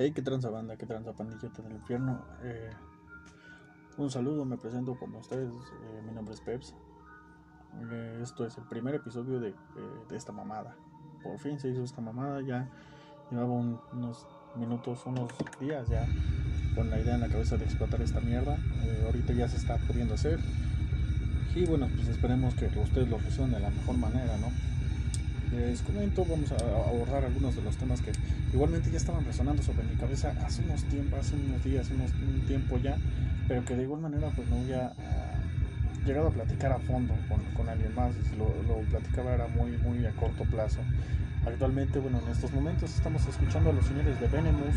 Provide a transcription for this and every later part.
Hey, qué tranza banda, qué tranza pandilleta del infierno. Eh, un saludo, me presento con ustedes. Eh, mi nombre es Peps. Eh, esto es el primer episodio de, esta mamada. Por fin se hizo esta mamada. Ya llevaba unos minutos, unos días ya con la idea en la cabeza de explotar esta mierda. ahorita ya se está pudiendo hacer. Y bueno, pues esperemos que ustedes lo reciban de la mejor manera, ¿no? Les comento, vamos a ahorrar algunos de los temas que igualmente ya estaban resonando sobre mi cabeza hace unos tiempos, hace unos días, unos, un tiempo ya, pero que de igual manera pues no había uh, llegado a platicar a fondo con, alguien más, si lo, platicaba era muy, muy a corto plazo. Actualmente, bueno, en estos momentos estamos escuchando a los señores de Venomous,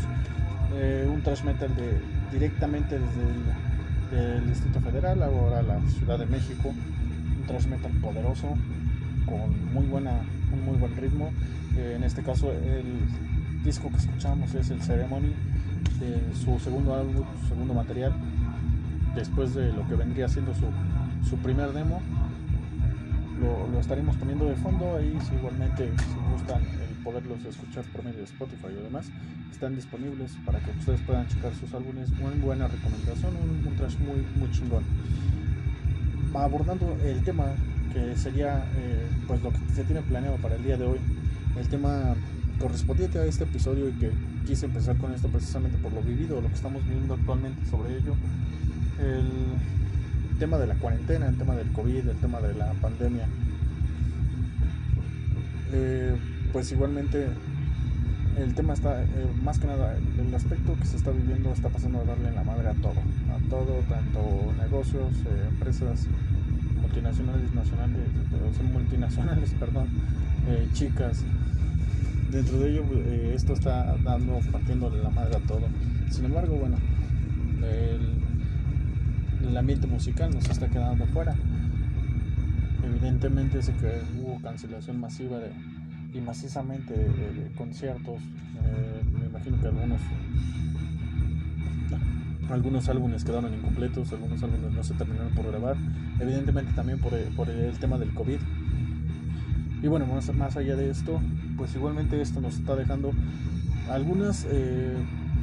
eh, un thrash metal de, directamente desde el, el Distrito Federal, ahora la Ciudad de México, un thrash metal poderoso, con muy buena un muy buen ritmo. Eh, en este caso el disco que escuchamos es el Ceremony, su segundo álbum, su segundo material, después de lo que vendría siendo su, su primer demo. Lo, lo, estaremos poniendo de fondo ahí si igualmente si gustan el poderlos escuchar por medio de Spotify y demás están disponibles para que ustedes puedan checar sus álbumes muy buena recomendación un, un trash muy muy chingón abordando el tema que sería eh, pues lo que se tiene planeado para el día de hoy. El tema correspondiente a este episodio y que quise empezar con esto precisamente por lo vivido, lo que estamos viviendo actualmente sobre ello. El tema de la cuarentena, el tema del COVID, el tema de la pandemia. Eh, pues igualmente el tema está, eh, más que nada, el aspecto que se está viviendo está pasando a darle la madre a todo, a todo, tanto negocios, eh, empresas, multinacionales, nacionales, son multinacionales, perdón, eh, chicas. Dentro de ello, eh, esto está dando, partiendo de la madre a todo. Sin embargo, bueno, el, ambiente musical nos está quedando fuera. Evidentemente, sé que hubo cancelación masiva de, y macizamente de conciertos. Eh, me imagino que algunos algunos álbumes quedaron incompletos, algunos álbumes no se terminaron por grabar, evidentemente también por el, por el tema del COVID. Y bueno, más, más, allá de esto, pues igualmente esto nos está dejando algunas eh,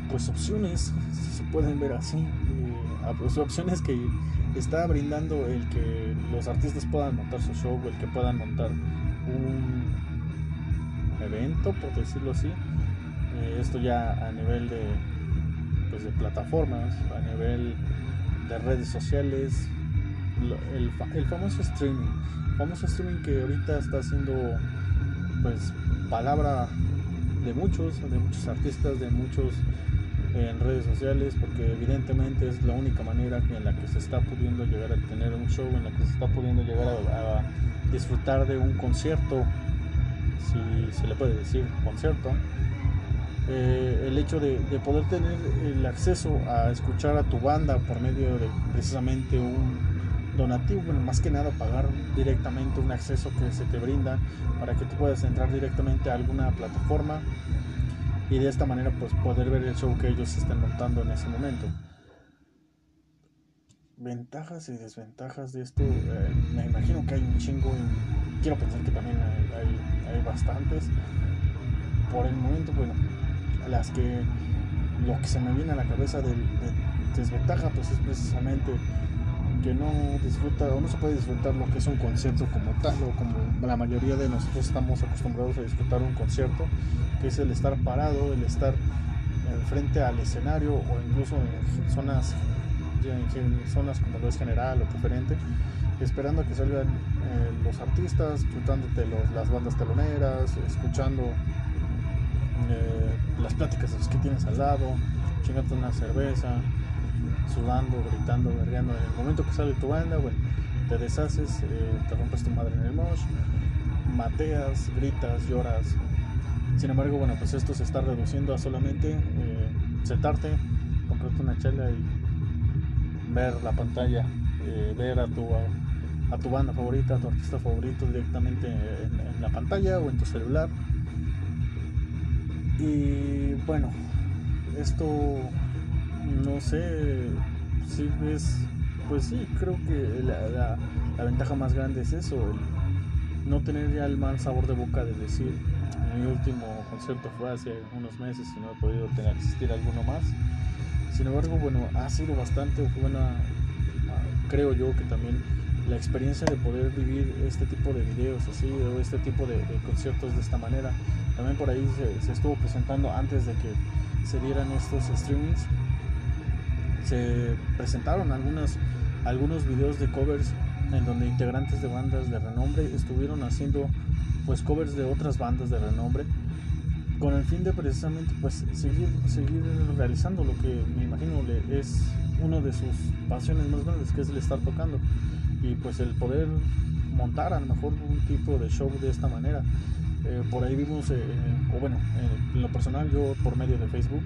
pues opciones, si se pueden ver así, eh, pues opciones que está brindando el que los artistas puedan montar su show, el que puedan montar un evento, por decirlo así. Eh, esto ya a nivel de pues, de plataformas, a nivel de redes sociales, el, famoso streaming, famoso streaming que ahorita está haciendo pues palabra de muchos, de muchos artistas, de muchos en redes sociales, porque evidentemente es la única manera en la que se está pudiendo llegar a tener un show, en la que se está pudiendo llegar a disfrutar de un concierto, si se le puede decir concierto, eh, el hecho de, de, poder tener el acceso a escuchar a tu banda por medio de precisamente un donativo, bueno, más que nada pagar directamente un acceso que se te brinda para que tú puedas entrar directamente a alguna plataforma y de esta manera pues poder ver el show que ellos están montando en ese momento. Ventajas y desventajas de esto, eh, me imagino que hay un chingo y quiero pensar que también hay bastantes. Por el momento, bueno, las que lo que se me viene a la cabeza de, de desventaja pues es precisamente que no disfruta o no se puede disfrutar lo que es un concierto como tal o como la mayoría de nosotros estamos acostumbrados a disfrutar un concierto que es el estar parado el estar frente al escenario o incluso en zonas en zonas como lo es general o preferente esperando a que salgan eh, los artistas chutándote los, las bandas teloneras escuchando eh, las pláticas que tienes al lado, chingando una cerveza, sudando, gritando, berreando. En el momento que sale tu banda, bueno, te deshaces, eh, te rompes tu madre en el mosh, mateas, gritas, lloras. Sin embargo, bueno, pues esto se está reduciendo a solamente eh, sentarte, comprarte una chela y ver la pantalla, eh, ver a tu, a, tu banda favorita, a tu artista favorito directamente en, en la pantalla o en tu celular y bueno, esto no sé si es, pues sí, creo que la, ventaja más grande es eso, no tener ya el mal sabor de boca de decir, mi último concierto fue hace unos meses y no he podido tener, asistir a alguno más. Sin embargo, bueno, ha sido bastante buena, ah, creo yo que también la experiencia de poder vivir este tipo de videos así o este tipo de, conciertos de esta manera. También por ahí se, estuvo presentando antes de que se dieran estos streamings. Se presentaron algunas, algunos videos de covers en donde integrantes de bandas de renombre estuvieron haciendo pues covers de otras bandas de renombre con el fin de precisamente pues seguir seguir realizando lo que me imagino es uno de sus pasiones más grandes que es el estar tocando y pues el poder montar a lo mejor un tipo de show de esta manera eh, por ahí vimos eh, o bueno en lo personal yo por medio de Facebook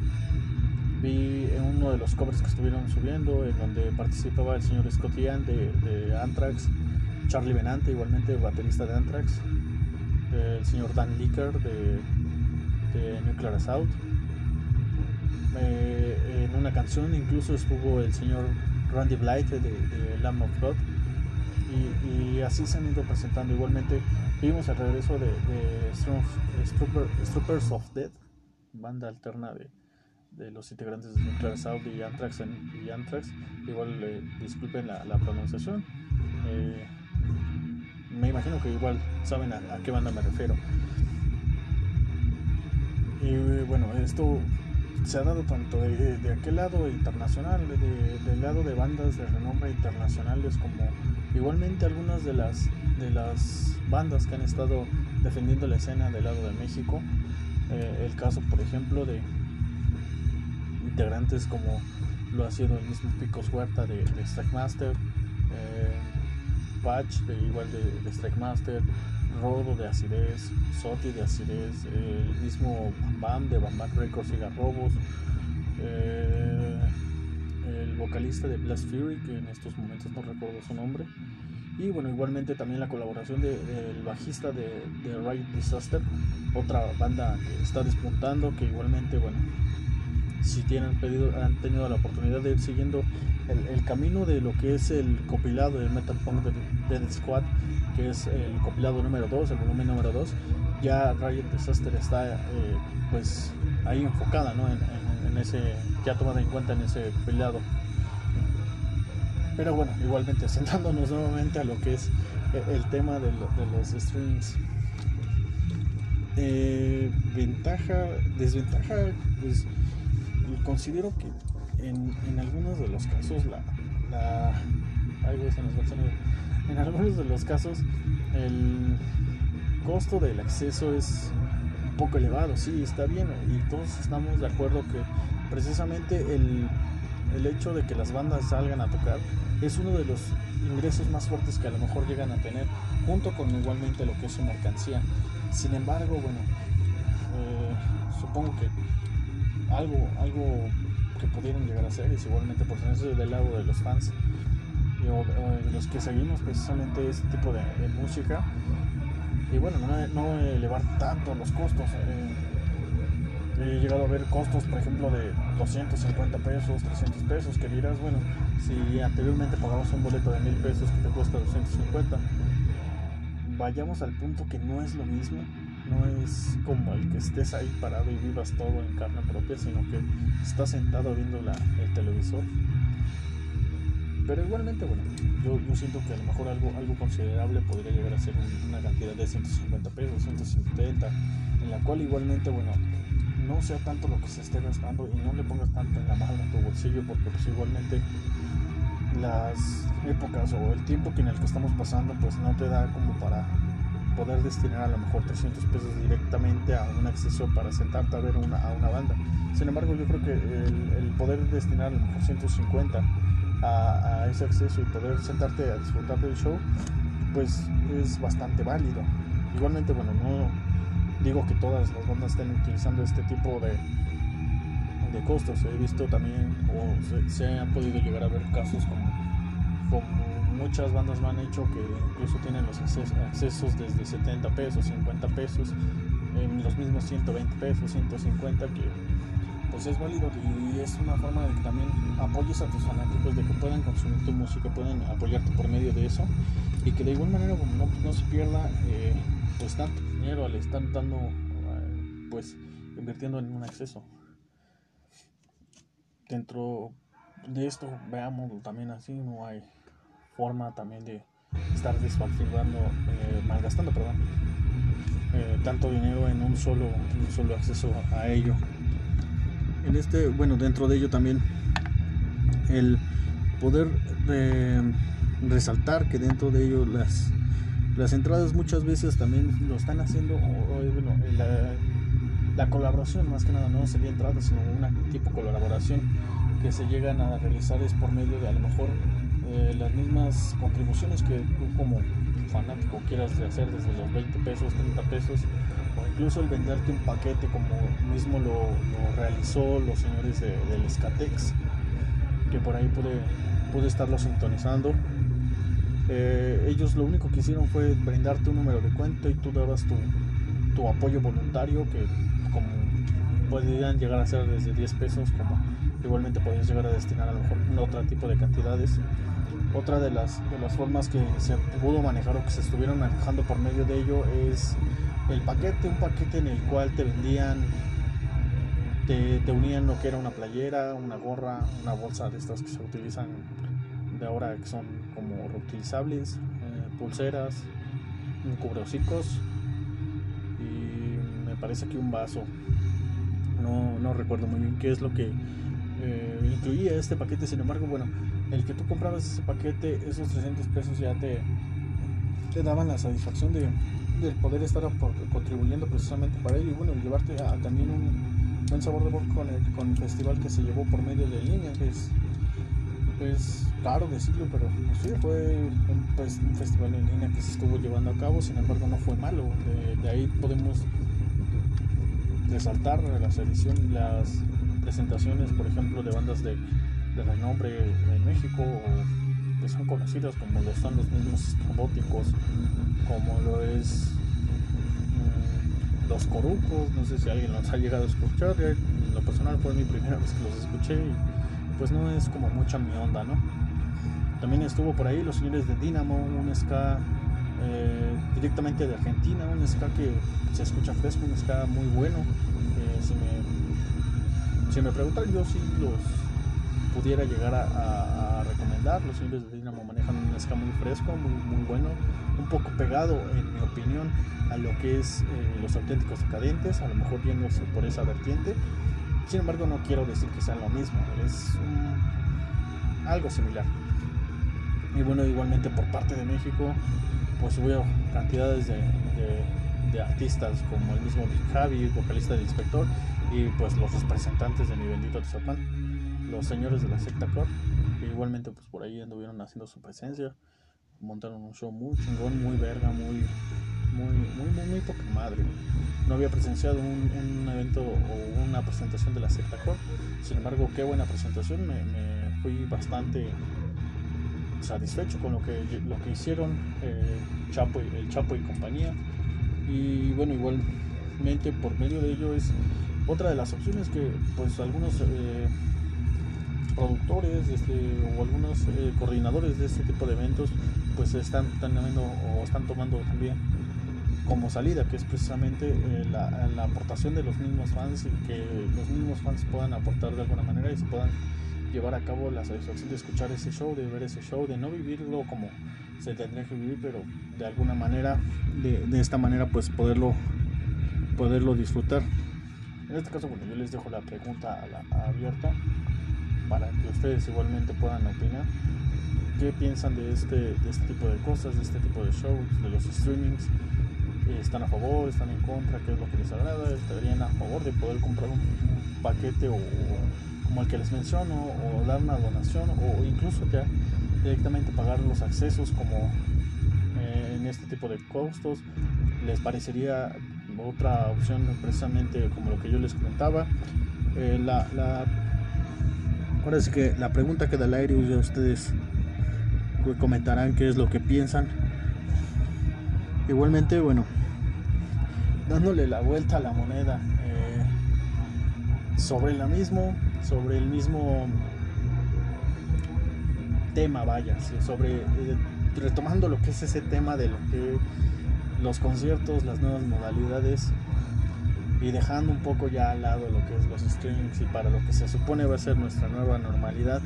vi uno de los covers que estuvieron subiendo en donde participaba el señor Scott Ian de, de Anthrax Charlie Benante igualmente baterista de Anthrax el señor Dan Licker de, Nuclear Assault. Eh, en una canción incluso estuvo el señor Randy Blight de, de Lamb of God. Y, así se han ido presentando. Igualmente vimos el regreso de, de of Death, banda alterna de, de los integrantes de Nuclear Assault y Anthrax. y Anthrax. Igual eh, disculpen la, pronunciación. Eh, me imagino que igual saben a, qué banda me refiero. Y bueno, esto se ha dado tanto de, aquel lado internacional, de, del lado de bandas de renombre internacionales, como igualmente algunas de las, de las bandas que han estado defendiendo la escena del lado de México. Eh, el caso, por ejemplo, de integrantes como lo ha sido el mismo Picos Huerta de, de Strike Master. Eh, Patch, de, igual de, Strike Master, Rodo de Acidez, Soti de Acidez, el mismo Bam de Bam Records y Garrobos, eh, el vocalista de Blast Fury, que en estos momentos no recuerdo su nombre, y bueno, igualmente también la colaboración del bajista de, de Riot Disaster, otra banda que está despuntando, que igualmente, bueno, si tienen pedido, han tenido la oportunidad de ir siguiendo el, camino de lo que es el compilado del Metal Punk de Dead Squad, que es el compilado número 2, el volumen número 2, ya Riot Disaster está eh, pues ahí enfocada ¿no? en, ese, ya tomada en cuenta en ese compilado. Pero bueno, igualmente sentándonos nuevamente a lo que es el, tema de, los streams. Eh, ventaja, desventaja, pues considero que en, en algunos de los casos la, la en algunos de los casos el costo del acceso es poco elevado, sí, está bien, y todos estamos de acuerdo que precisamente el, el hecho de que las bandas salgan a tocar es uno de los ingresos más fuertes que a lo mejor llegan a tener, junto con igualmente lo que es su mercancía. Sin embargo, bueno, eh, supongo que algo, algo que pudieron llegar a ser, es igualmente por eso del lado de los fans los que seguimos precisamente este tipo de, música. Y bueno, no, elevar tanto los costos. Eh, he llegado a ver costos, por ejemplo, de 250 pesos, 300 pesos, que dirás, bueno, si anteriormente pagabas un boleto de 1000 pesos que te cuesta 250, vayamos al punto que no es lo mismo no es como el que estés ahí parado y vivas todo en carne propia, sino que estás sentado viendo la, el televisor. Pero igualmente, bueno, yo, yo, siento que a lo mejor algo, algo considerable podría llegar a ser una cantidad de 150 pesos, 170, en la cual igualmente, bueno, no sea tanto lo que se esté gastando y no le pongas tanto en la mano en tu bolsillo, porque pues igualmente las épocas o el tiempo en el que estamos pasando, pues no te da como para poder destinar a lo mejor 300 pesos directamente a un acceso para sentarte a ver una, a una banda. Sin embargo, yo creo que el, poder destinar a lo mejor 150 a, a, ese acceso y poder sentarte a disfrutar del show, pues es bastante válido. Igualmente, bueno, no digo que todas las bandas estén utilizando este tipo de, de costos. He visto también, o se, se han podido llegar a ver casos como, como muchas bandas me han hecho que incluso tienen los accesos desde 70 pesos, 50 pesos, en los mismos 120 pesos, 150 que pues es válido y es una forma de que también apoyes a tus fanáticos, de que puedan consumir tu música, puedan apoyarte por medio de eso y que de igual manera no, no se pierda eh, pues tanto dinero al estar dando eh, pues invirtiendo en un acceso. Dentro de esto, veamos también así, no hay forma también de estar desfalcando, eh, malgastando, perdón, eh, tanto dinero en un solo, un solo acceso a ello. En este, bueno, dentro de ello también el poder eh, resaltar que dentro de ello las, las entradas muchas veces también lo están haciendo, bueno, la, la, colaboración más que nada no sería entrada, sino una tipo colaboración que se llegan a realizar es por medio de a lo mejor eh, las mismas contribuciones que tú como fanático quieras hacer desde los 20 pesos, 30 pesos o incluso el venderte un paquete como mismo lo, realizó los señores del Escatex que por ahí pude, pude estarlo sintonizando. Eh, ellos lo único que hicieron fue brindarte un número de cuenta y tú dabas tu, tu apoyo voluntario que como podrían llegar a ser desde 10 pesos como igualmente podías llegar a destinar a lo mejor otro tipo de cantidades otra de las, de las formas que se pudo manejar o que se estuvieron manejando por medio de ello es el paquete, un paquete en el cual te vendían, te, te unían lo que era una playera, una gorra, una bolsa de estas que se utilizan de ahora que son como reutilizables, eh, pulseras, un y me parece que un vaso. No, no recuerdo muy bien qué es lo que eh, incluía este paquete, sin embargo, bueno, el que tú comprabas ese paquete, esos 300 pesos ya te, te daban la satisfacción de, poder estar contribuyendo precisamente para ello. Y bueno, llevarte a, también un buen sabor de boca con el, con el festival que se llevó por medio de línea, que es, es claro decirlo, pero pues, sí, fue un, pues, un, festival en línea que se estuvo llevando a cabo, sin embargo no fue malo, de, ahí podemos resaltar las ediciones, las presentaciones, por ejemplo, de bandas de de renombre México o que son conocidas como lo son los mismos robóticos como lo es mm, los corucos, no sé si alguien los ha llegado a escuchar, en lo personal fue mi primera vez que los escuché y pues no es como mucha mi onda, ¿no? También estuvo por ahí los señores de Dynamo, un ska eh, directamente de Argentina, un ska que se escucha fresco, un ska muy bueno. Eh, si, me, si me preguntan, yo sí los pudiera llegar a, recomendar. Los señores de Dinamo manejan un ska muy fresco, muy, muy bueno, un poco pegado, en mi opinión, a lo que es eh, los auténticos decadentes, a lo mejor yéndose por esa vertiente. Sin embargo, no quiero decir que sean lo mismo, es algo similar. Y bueno, igualmente por parte de México, pues hubo cantidades de, de, artistas como el mismo Javi, vocalista del Inspector, y pues los representantes de mi bendito Tizapán los señores de la secta Core, que igualmente pues por ahí anduvieron haciendo su presencia, montaron un show muy chingón, muy verga, muy, muy, muy, muy, muy poca madre. No había presenciado un, evento o una presentación de la secta Core, sin embargo, qué buena presentación, me, fui bastante satisfecho con lo que, lo que hicieron eh, Chapo y, el Chapo y compañía. Y bueno, igualmente por medio de ello es otra de las opciones que pues algunos eh, productores este, o algunos eh, coordinadores de este tipo de eventos pues están, están, o están tomando también como salida, que es precisamente eh, la, la, aportación de los mismos fans y que los mismos fans puedan aportar de alguna manera y se puedan llevar a cabo la satisfacción de escuchar ese show, de ver ese show, de no vivirlo como se tendría que vivir, pero de alguna manera, de, de esta manera pues poderlo, poderlo disfrutar. En este caso, bueno, yo les dejo la pregunta a la, abierta para que ustedes igualmente puedan opinar qué piensan de este, de este tipo de cosas, de este tipo de shows, de los streamings. ¿Están a favor? ¿Están en contra? ¿Qué es lo que les agrada? ¿Estarían a favor de poder comprar un, paquete o, como el que les menciono o dar una donación o incluso ya directamente pagar los accesos como eh, en este tipo de costos? ¿Les parecería otra opción precisamente como lo que yo les comentaba? Eh, la, la Ahora sí que la pregunta queda al aire y ustedes comentarán qué es lo que piensan. Igualmente, bueno, dándole la vuelta a la moneda eh, sobre la mismo, sobre el mismo tema, vaya, sobre eh, retomando lo que es ese tema de lo que los conciertos, las nuevas modalidades. Y dejando un poco ya al lado lo que es los streamings y para lo que se supone va a ser nuestra nueva normalidad,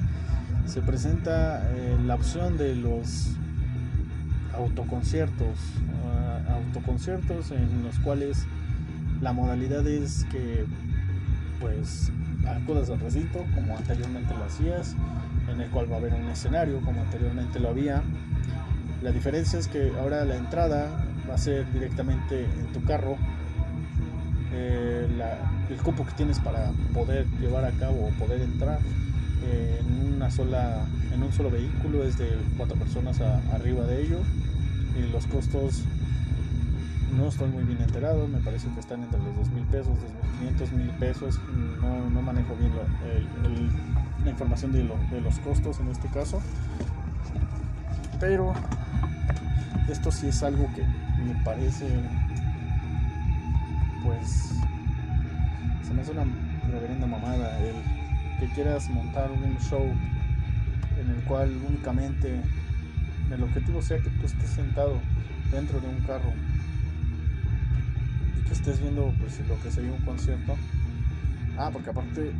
se presenta eh, la opción de los autoconciertos, uh, autoconciertos en los cuales la modalidad es que pues acudas al recinto como anteriormente lo hacías, en el cual va a haber un escenario como anteriormente lo había. La diferencia es que ahora la entrada va a ser directamente en tu carro. Eh, el cupo que tienes para poder llevar a cabo o poder entrar eh, en una sola en un solo vehículo es de cuatro personas arriba de ello. Y los costos no estoy muy bien enterado, me parece que están entre los 2 mil pesos, 2.500 mil pesos, no, no, manejo bien la información de, de los costos en este caso, pero esto sí es algo que me parece, pues, se me hace una reverenda mamada el que quieras montar un show en el cual únicamente el objetivo sea que tú estés sentado dentro de un carro y que estés viendo pues lo que sería un concierto. Ah porque aparte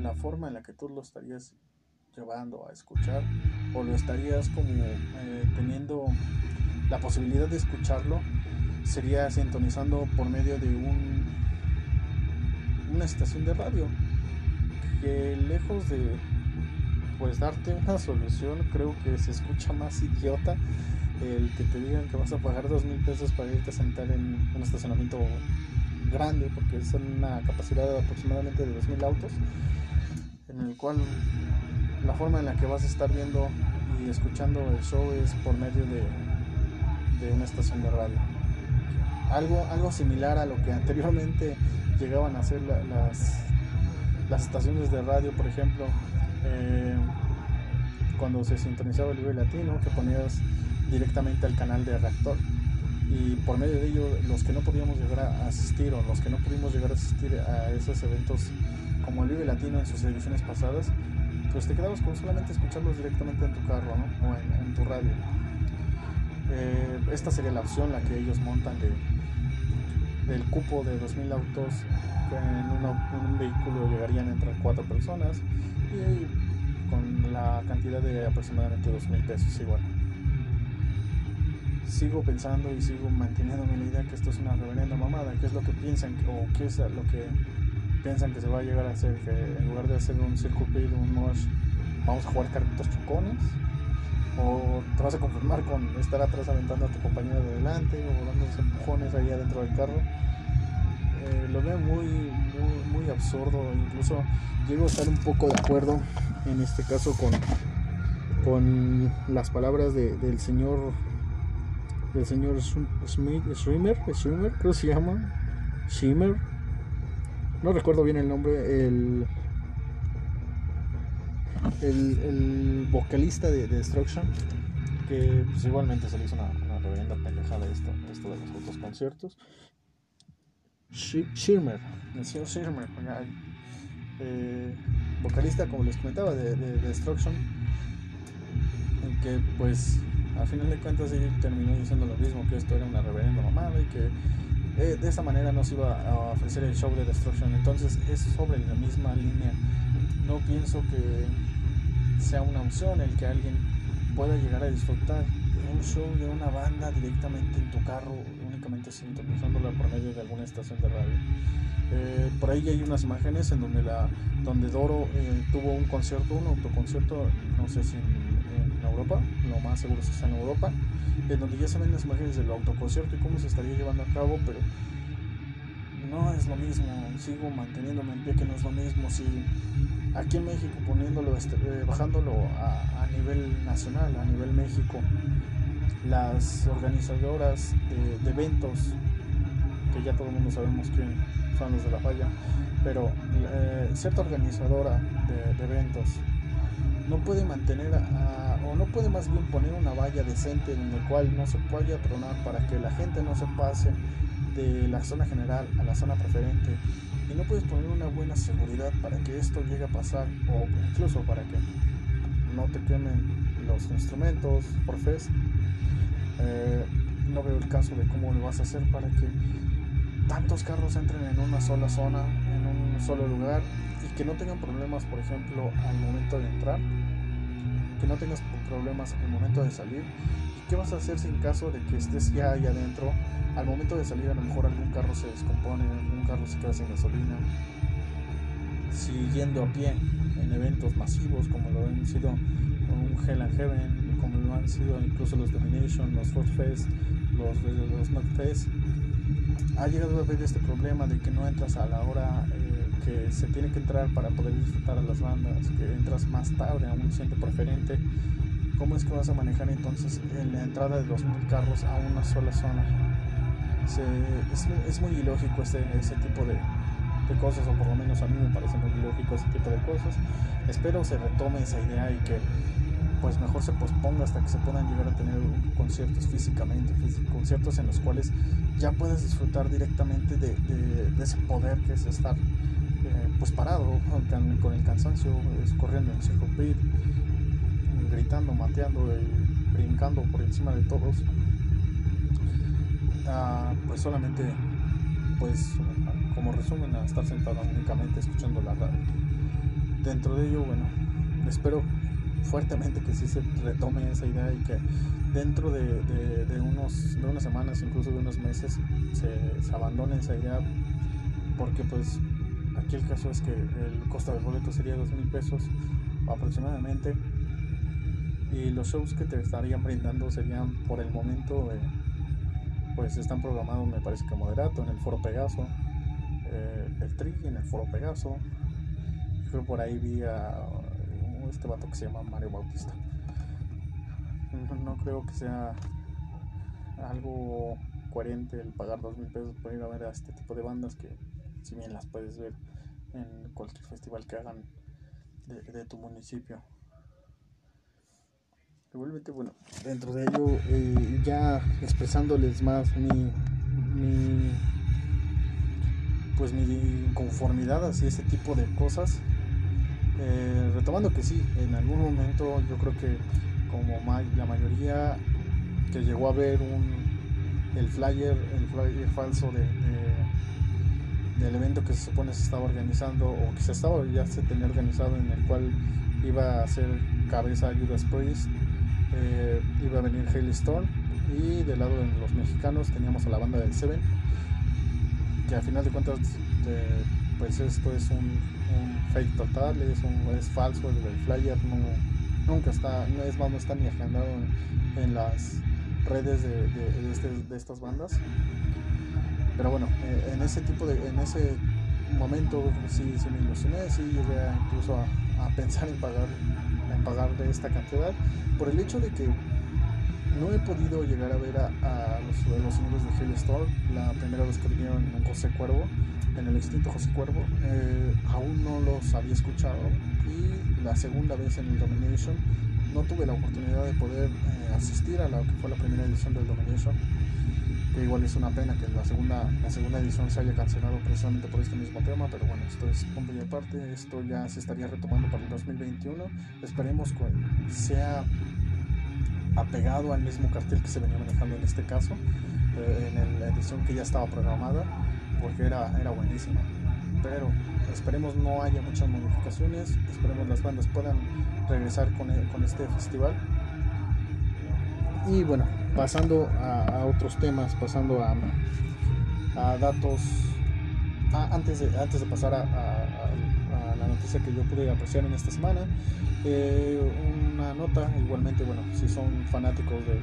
la forma en la que tú lo estarías llevando a escuchar o lo estarías como eh, teniendo la posibilidad de escucharlo sería sintonizando por medio de un una estación de radio que lejos de pues darte una solución creo que se escucha más idiota el que te digan que vas a pagar dos mil pesos para irte a sentar en un estacionamiento grande porque es una capacidad de aproximadamente de dos mil autos en el cual la forma en la que vas a estar viendo y escuchando el show es por medio de, de una estación de radio algo, algo similar a lo que anteriormente llegaban a hacer las, las estaciones de radio por ejemplo eh, cuando se sintonizaba el Vive Latino, que ponías directamente al canal de reactor. Y por medio de ello, los que no podíamos llegar a asistir o los que no pudimos llegar a asistir a esos eventos como el Vive Latino en sus ediciones pasadas, pues te quedabas con solamente escucharlos directamente en tu carro o en, tu radio. Eh, esta sería la opción, la que ellos montan de, del cupo de 2.000 autos en, un vehículo llegarían entre cuatro personas y con la cantidad de aproximadamente dos mil pesos igual. Sigo pensando y sigo manteniendo mi idea que esto es una reverenda mamada, que es lo que piensan o qué es lo que piensan que se va a llegar a hacer, que en lugar de hacer un circuit un mosh, vamos a jugar carritos chocones o te vas a conformar con estar atrás aventando a tu compañero de delante o dándose empujones ahí adentro del carro eh, lo veo muy, muy, muy absurdo. Incluso llego a estar un poco de acuerdo en este caso con, con las palabras del señor del señor Smith, Streamer, creo que se llama, Shimmer, no recuerdo bien el nombre, el, el, vocalista de, Destruction, que pues, igualmente se le hizo una, una reverenda pendejada esto, esto de los otros conciertos, Schirmer, el señor Schirmer, eh, vocalista, como les comentaba, de, Destruction, en que pues a final de cuentas ella terminó diciendo lo mismo, que esto era una reverenda mamada y que eh, de esta manera nos iba a ofrecer el show de Destruction. Entonces es sobre la misma línea. No pienso que sea una opción el que alguien pueda llegar a disfrutar un show de una banda directamente en tu carro, únicamente sintonizándola por medio de alguna estación de radio. Eh, por ahí hay unas imágenes en donde la donde Doro eh, tuvo un concierto, un autoconcierto, no sé si en, Europa, lo más seguro es que está en Europa, en donde ya se ven las imágenes del autoconcierto y cómo se estaría llevando a cabo, pero no es lo mismo, sigo manteniéndome en pie que no es lo mismo, si aquí en México poniéndolo, este, eh, bajándolo a, nivel nacional, a nivel México, las organizadoras de, eventos, que ya todo el mundo sabemos quién son los de la falla, pero eh, cierta organizadora de, eventos no puede mantener o no puede más bien poner una valla decente en la cual no se pueda tronar para que la gente no se pase de la zona general a la zona preferente y no puedes poner una buena seguridad para que esto llegue a pasar o incluso para que no te quemen los instrumentos por fe. Eh, no veo el caso de cómo lo vas a hacer para que tantos carros entren en una sola zona, en un solo lugar y que no tengan problemas, por ejemplo, al momento de entrar, que no tengas problemas al momento de salir. ¿Y qué vas a hacer si en caso de que estés ya ahí adentro, al momento de salir a lo mejor algún carro se descompone, algún carro se queda sin gasolina? Si yendo a pie en eventos masivos como lo han sido un Hell and Heaven, como lo han sido incluso los Domination, los Ford Fest, los, los Not Fest, ha llegado a haber este problema de que no entras a la hora eh, que se tiene que entrar para poder disfrutar a las bandas, que entras más tarde a un centro preferente. ¿Cómo es que vas a manejar entonces la entrada de los carros a una sola zona? es, muy ilógico ese, ese tipo de, de cosas, o por lo menos a mí me parece muy ilógico ese tipo de cosas. Espero se retome esa idea y que pues mejor se posponga hasta que se puedan llegar a tener conciertos físicamente, conciertos en los cuales ya puedes disfrutar directamente de, ese poder que es estar pues parado con, el cansancio, corriendo en circuit, gritando, mateando, y brincando por encima de todos. Ah, pues solamente pues como resumen a estar sentado únicamente escuchando la radio. Dentro de ello, bueno, espero fuertemente que sí se retome esa idea y que dentro de, unos, de unas semanas, incluso de unos meses, se, abandone esa idea porque pues aquí el caso es que el costo del boleto sería dos mil pesos aproximadamente y los shows que te estarían brindando serían por el momento eh, pues están programados me parece que moderato en el foro Pegaso eh, el Tri en el foro Pegaso creo por ahí vi a este vato que se llama Mario Bautista. No, creo que sea algo coherente el pagar dos mil pesos por ir a ver a este tipo de bandas que si bien las puedes ver en cualquier festival que hagan de, tu municipio. Igualmente, bueno, dentro de ello, eh, ya expresándoles más mi, mi, pues mi conformidad hacia ese tipo de cosas, eh, retomando que sí, en algún momento yo creo que como la mayoría que llegó a ver un, el flyer, el flyer falso de, del evento que se supone se estaba organizando o que se estaba ya se tenía organizado en el cual iba a ser cabeza Judas Priest, eh, iba a venir Haley Storm y del lado de los mexicanos teníamos a la banda del Seven que a final de cuentas pues esto es un fake total, es, un, es falso, el, flyer no, nunca está, no es más, no está ni agendado en, las redes de, este, de, estas bandas. Pero bueno, eh, en ese tipo de, en ese momento sí, sí me ilusioné, sí llegué incluso a, a, pensar en pagar, en pagar de esta cantidad, por el hecho de que no he podido llegar a ver a, los, los señores de Hell Store la primera vez que vinieron en José Cuervo en el extinto José Cuervo, eh, aún no los había escuchado y la segunda vez en el Domination no tuve la oportunidad de poder eh, asistir a lo que fue la primera edición del Domination, igual es una pena que la segunda, la segunda edición se haya cancelado precisamente por este mismo tema, pero bueno, esto es punto y aparte, esto ya se estaría retomando para el 2021, esperemos que sea apegado al mismo cartel que se venía manejando en este caso, eh, en la edición que ya estaba programada porque era, era buenísima. Pero esperemos no haya muchas modificaciones, esperemos las bandas puedan regresar con, con este festival. Y bueno, pasando a, otros temas, pasando a, a datos, antes, de, antes de pasar a, la noticia que yo pude apreciar en esta semana, eh, una nota, igualmente, bueno, si son fanáticos de,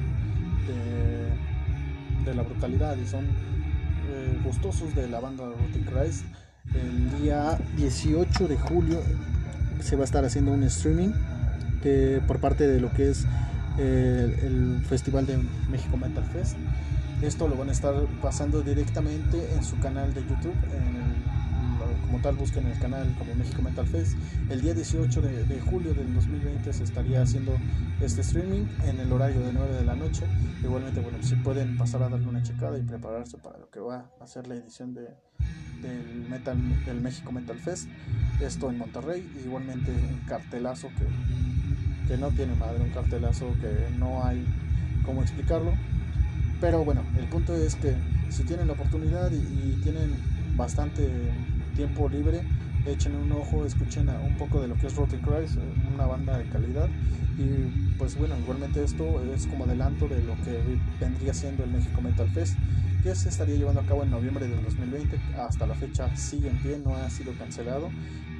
de, la brutalidad y son eh, gustosos de la banda Rotting Christ, el día 18 de julio se va a estar haciendo un streaming que, por parte de lo que es el Festival de México Metal Fest. Esto lo van a estar pasando directamente en su canal de YouTube, en como tal busquen el canal como México Mental Fest. El día 18 de, julio del 2020 se estaría haciendo este streaming en el horario de 9 de la noche. Igualmente, bueno, si pueden pasar a darle una checada y prepararse para lo que va a ser la edición de, del, Metal, del México Mental Fest. Esto en Monterrey. Igualmente un cartelazo que, que no tiene madre, un cartelazo que no hay cómo explicarlo. Pero bueno, el punto es que si tienen la oportunidad y, tienen bastante tiempo libre, echen un ojo, escuchen un poco de lo que es Rotten Cries, una banda de calidad. Y pues bueno, igualmente esto es como adelanto de lo que vendría siendo el México Metal Fest, que se estaría llevando a cabo en noviembre del 2020. Hasta la fecha sigue en pie, no ha sido cancelado.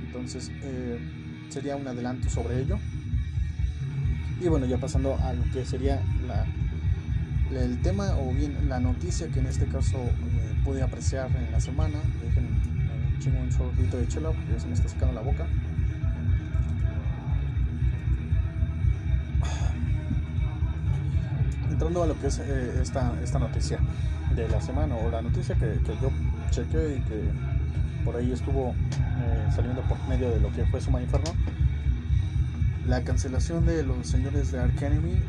Entonces eh, sería un adelanto sobre ello. Y bueno, ya pasando a lo que sería el tema o bien la noticia que en este caso eh, pude apreciar en la semana. Dejen eh, chingo un sorbito de chela porque ya se me está secando la boca. Entrando a lo que es eh, esta, esta noticia de la semana o la noticia que, que yo chequé y que por ahí estuvo saliendo por medio de lo que fue Suma Inferno. La cancelación de los señores de Ark Enemy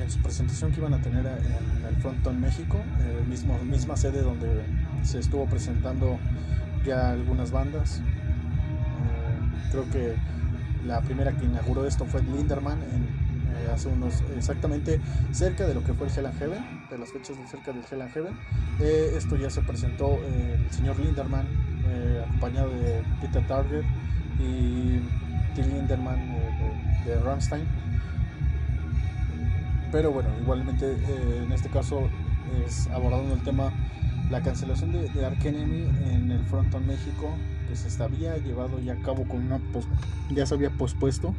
en su presentación que iban a tener en el Frontón México, mismo, misma sede donde se estuvo presentando ya algunas bandas. Eh, creo que la primera que inauguró esto fue Linderman en, eh, hace unos exactamente cerca de lo que fue el Hell and Heaven, de las fechas de cerca del Hell and Heaven. Eh, esto ya se presentó el señor Linderman acompañado de Peter Target y Tim Linderman de, de Rammstein. Pero bueno, igualmente eh, en este caso es abordando el tema la cancelación de, de Enemy en el Fronton México, que se había llevado ya a cabo con una ya se había pospuesto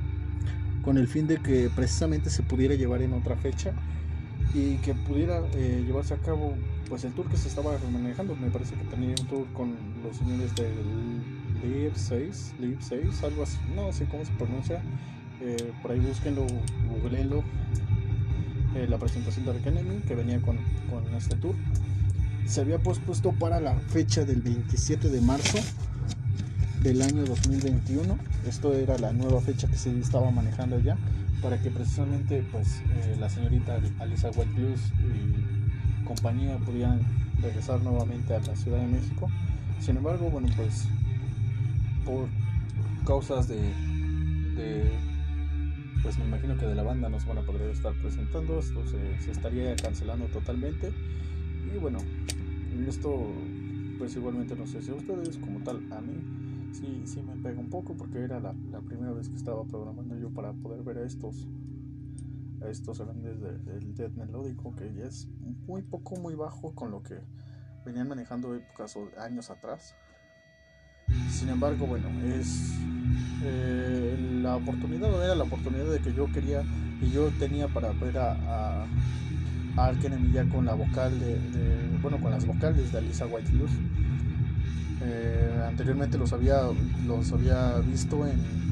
con el fin de que precisamente se pudiera llevar en otra fecha y que pudiera eh, llevarse a cabo pues el tour que se estaba manejando. Me parece que tenía un tour con los señores del Live 6 Live 6 algo así no sé cómo se pronuncia eh, por ahí búsquenlo googleenlo eh, la presentación de Ark Enemy que venía con, con este tour. Se había pospuesto para la fecha del 27 de marzo del año 2021. Esto era la nueva fecha que se estaba manejando ya para que precisamente pues eh, la señorita Alisa White y compañía pudieran regresar nuevamente a la Ciudad de México. Sin embargo, bueno, pues por causas de, de pues me imagino que de la banda nos van a poder estar presentando, esto se, estaría cancelando totalmente. Y bueno, esto pues igualmente no sé si a ustedes como tal, a mí sí, sí me pega un poco porque era la, primera vez que estaba programando yo para poder ver a estos a estos grandes del death melódico que ya es muy poco muy bajo con lo que venían manejando épocas o años atrás sin embargo bueno es eh, la oportunidad no era la oportunidad de que yo quería y yo tenía para ver a, a, a con la vocal de, bueno con las vocales de Alisa White eh, anteriormente los había los había visto en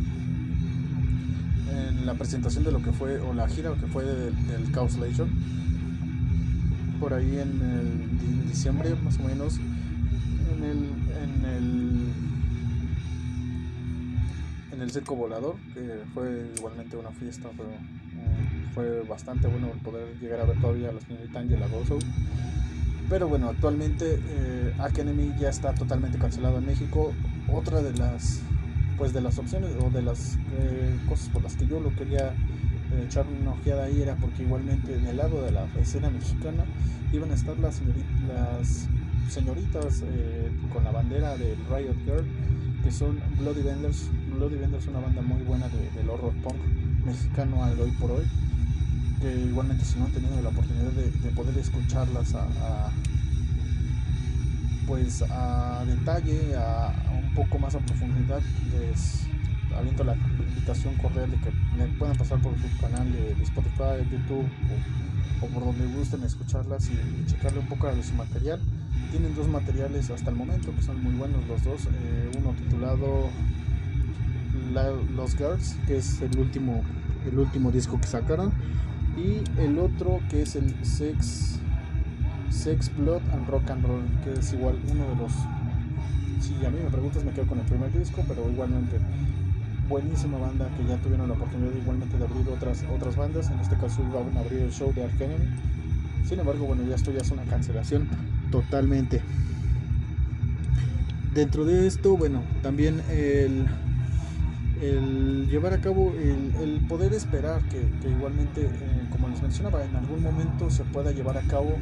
en la presentación de lo que fue o la gira que fue del, Chaos Legion. Por ahí en, en diciembre más o menos en el, en el en el circo volador, que fue igualmente una fiesta, pero eh, fue bastante bueno poder llegar a ver todavía a la señorita Angela Gozo. Pero bueno, actualmente eh, ya está totalmente cancelado en México. Otra de las pues de las opciones o de las eh, cosas por las que yo lo quería eh, echar una ojeada ahí era porque igualmente en el lado de la escena mexicana iban a estar las, las señoritas con la bandera del Riot Girl que son Bloody Vendors. Bloody Vendors es una banda muy buena del horror punk mexicano al hoy por hoy. Que igualmente si no han tenido la oportunidad de, poder escucharlas a, pues a detalle, a, un poco más a profundidad, les aviento la invitación cordial de que me puedan pasar por su canal de, Spotify, YouTube o, por donde gusten escucharlas y, checarle un poco de su material tienen dos materiales hasta el momento que son muy buenos los dos. Eh, uno titulado Los Girls, que es el último, el último disco que sacaron. Y el otro que es el Sex, Sex, Blood and Rock and Roll, que es igual uno de los... Si a mí me preguntas me quedo con el primer disco, pero igualmente buenísima banda que ya tuvieron la oportunidad igualmente de abrir otras, otras bandas. En este caso iban a abrir el show de Ark Sin embargo, bueno, ya esto ya es una cancelación totalmente. Dentro de esto, bueno, también el, llevar a cabo, el, poder esperar que, igualmente, eh, como les mencionaba, en algún momento se pueda llevar a cabo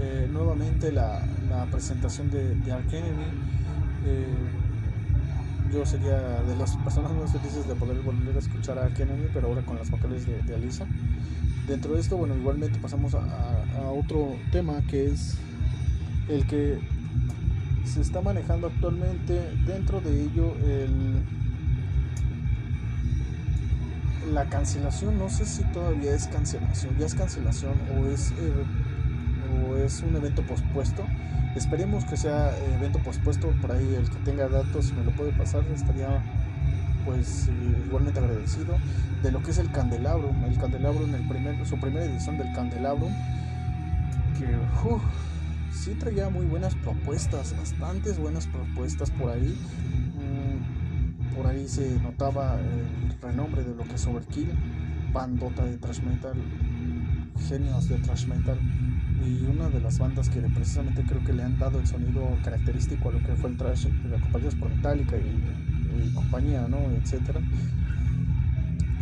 eh, nuevamente la, presentación de, de eh, yo sería de las personas más felices de poder volver a escuchar a Ark pero ahora con las vocales de, Alisa. Dentro de esto, bueno, igualmente pasamos a otro tema que es el que se está manejando actualmente. Dentro de ello, el la cancelación, no sé si todavía es cancelación, ya es cancelación o es, eh, o es un evento pospuesto. Esperemos que sea evento pospuesto, por ahí el que tenga datos, me lo puede pasar, estaría pues igualmente agradecido de lo que es el Candelabrum, el Candelabrum, el primer, su primera edición del Candelabrum, que sí traía muy buenas propuestas, bastantes buenas propuestas por ahí por ahí se notaba el renombre de lo que es Overkill, bandota de thrash metal, genios de thrash metal y una de las bandas que precisamente creo que le han dado el sonido característico a lo que fue el thrash, acompañados por Metallica y, compañía, ¿no? etcétera.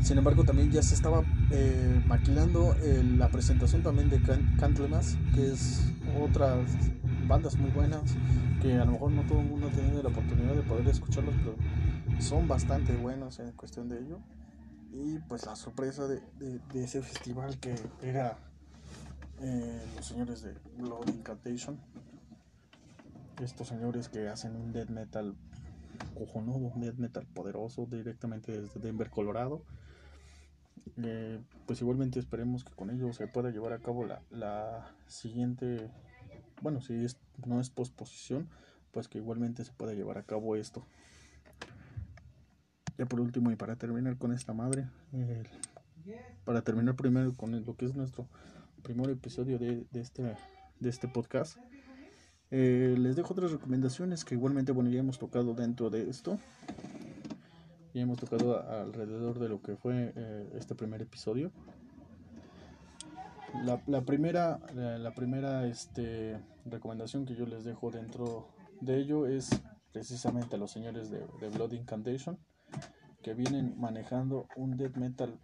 Sin embargo, también ya se estaba eh, maquilando la presentación también de Candlemas, que es otras bandas muy buenas, que a lo mejor no todo el mundo ha tenido la oportunidad de poder escucharlos, pero son bastante buenos en cuestión de ello. Y pues la sorpresa de, ese festival que era eh, los señores de Blood Incantation. Estos señores que hacen un death metal cojonudo, un death metal poderoso directamente desde Denver, Colorado. Eh, pues igualmente esperemos que con ellos se pueda llevar a cabo la, la siguiente, bueno, si es, no es posposición, pues que igualmente se pueda llevar a cabo esto. Ya por último y para terminar con esta madre, para terminar primero con lo que es nuestro primer episodio de, este, de este podcast, eh, les dejo otras recomendaciones que igualmente, bueno, ya hemos tocado dentro de esto. Ya hemos tocado alrededor de lo que fue eh, este primer episodio. La, primera, la, primera este, recomendación que yo les dejo dentro de ello es precisamente a los señores de, de Blood Incantation que vienen manejando un death metal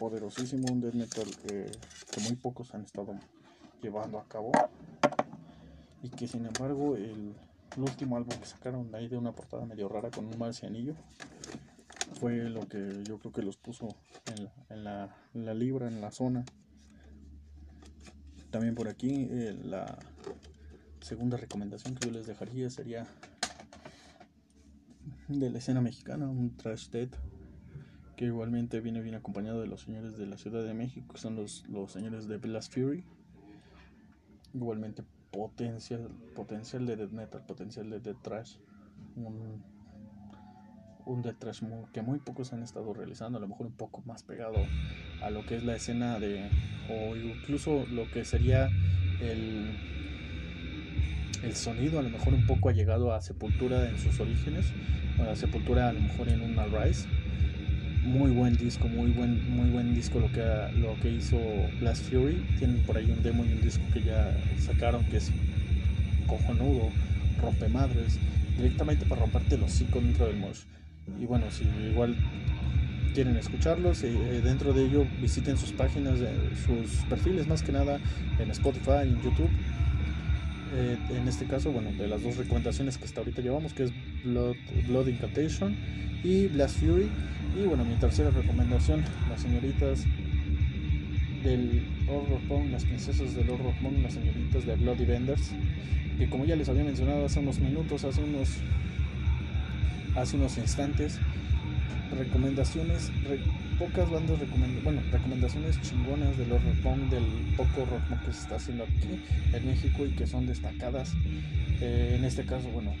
poderosísimo, un death metal que muy pocos han estado llevando a cabo y que sin embargo el, último álbum que sacaron ahí de una portada medio rara con un marcianillo fue lo que yo creo que los puso en la, libra, en la zona. También por aquí eh, la segunda recomendación que yo les dejaría sería de la escena mexicana, un trash dead que igualmente viene bien acompañado de los señores de la Ciudad de México, que son los, los señores de Blast Fury. Igualmente potencial, potencial de death metal, potencial de death trash. Un, un death trash que muy pocos han estado realizando, a lo mejor un poco más pegado a lo que es la escena de, o incluso lo que sería el, el sonido, a lo mejor un poco ha llegado a Sepultura en sus orígenes, la Sepultura a lo mejor en una Rise. Muy buen disco, muy buen, muy buen disco lo que, lo que hizo Blast Fury. Tienen por ahí un demo y un disco que ya sacaron que es cojonudo, rompe madres, directamente para romperte los hocico dentro del mosh. Y bueno, si igual quieren escucharlos, eh, dentro de ello visiten sus páginas, sus perfiles más que nada en Spotify, en YouTube eh, en este caso, bueno, de las dos recomendaciones que hasta ahorita llevamos, que es Blood, Blood Incantation y Blast Fury. Y bueno, mi tercera recomendación, las señoritas del Horror Pong, las princesas del Horror Pong, las señoritas de Bloody Vendors, que como ya les había mencionado hace unos minutos, hace unos, hace unos instantes, recomendaciones, pocas bandas recomendaciones, bueno, recomendaciones chingonas del horror punk, del poco rock que se está haciendo aquí en México y que son destacadas. Eh, en este caso, bueno,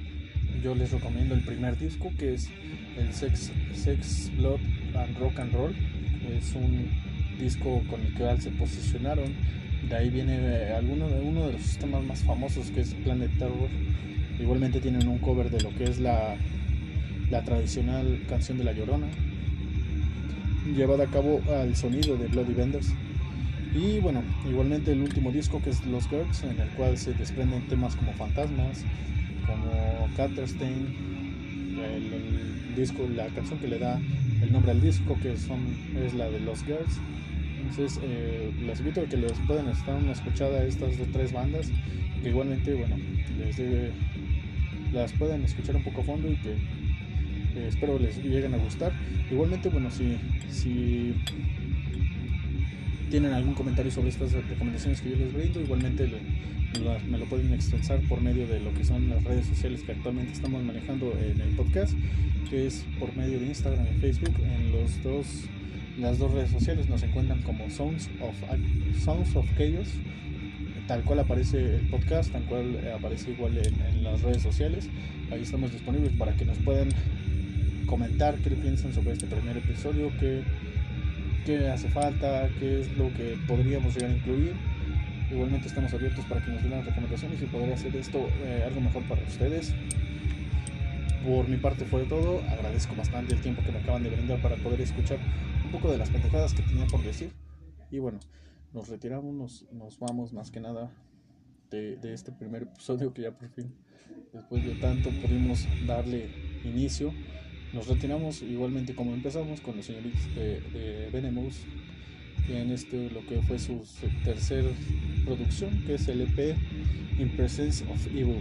yo les recomiendo el primer disco que es el Sex, Sex Blood and Rock and Roll. Es un disco con el que se posicionaron. De ahí viene eh, alguno de uno de los sistemas más famosos que es Planet Terror. Igualmente tienen un cover de lo que es la la tradicional canción de La Llorona, llevada a cabo al sonido de Bloody Vendors. Y bueno, igualmente el último disco que es Los Girls, en el cual se desprenden temas como Fantasmas, como Catterstein, disco, la canción que le da el nombre al disco, que son, es la de Los Girls. Entonces, eh, les invito a que les puedan estar una escuchada a estas tres bandas, que igualmente, bueno, les las puedan escuchar un poco a fondo y que eh, espero les lleguen a gustar. Igualmente, bueno, si, si tienen algún comentario sobre estas recomendaciones que yo les brindo, igualmente me lo pueden extensar por medio de lo que son las redes sociales que actualmente estamos manejando en el podcast, que es por medio de Instagram y Facebook. En los dos, las dos redes sociales nos encuentran como Sounds of, Sounds of Chaos, tal cual aparece el podcast, tal cual aparece igual en, las redes sociales. Ahí estamos disponibles para que nos puedan comentar qué piensan sobre este primer episodio, qué, qué hace falta, qué es lo que podríamos llegar a incluir Igualmente estamos abiertos para que nos den las recomendaciones y poder hacer esto eh, algo mejor para ustedes. Por mi parte fue todo. Agradezco bastante el tiempo que me acaban de brindar para poder escuchar un poco de las pendejadas que tenía por decir. Y bueno, nos retiramos, nos, nos vamos más que nada de, de, este primer episodio que ya por fin, después de tanto, pudimos darle inicio. Nos retiramos igualmente como empezamos con los señoritos de, de Venomous en este lo que fue su tercer producción que es el EP In Presence of Evil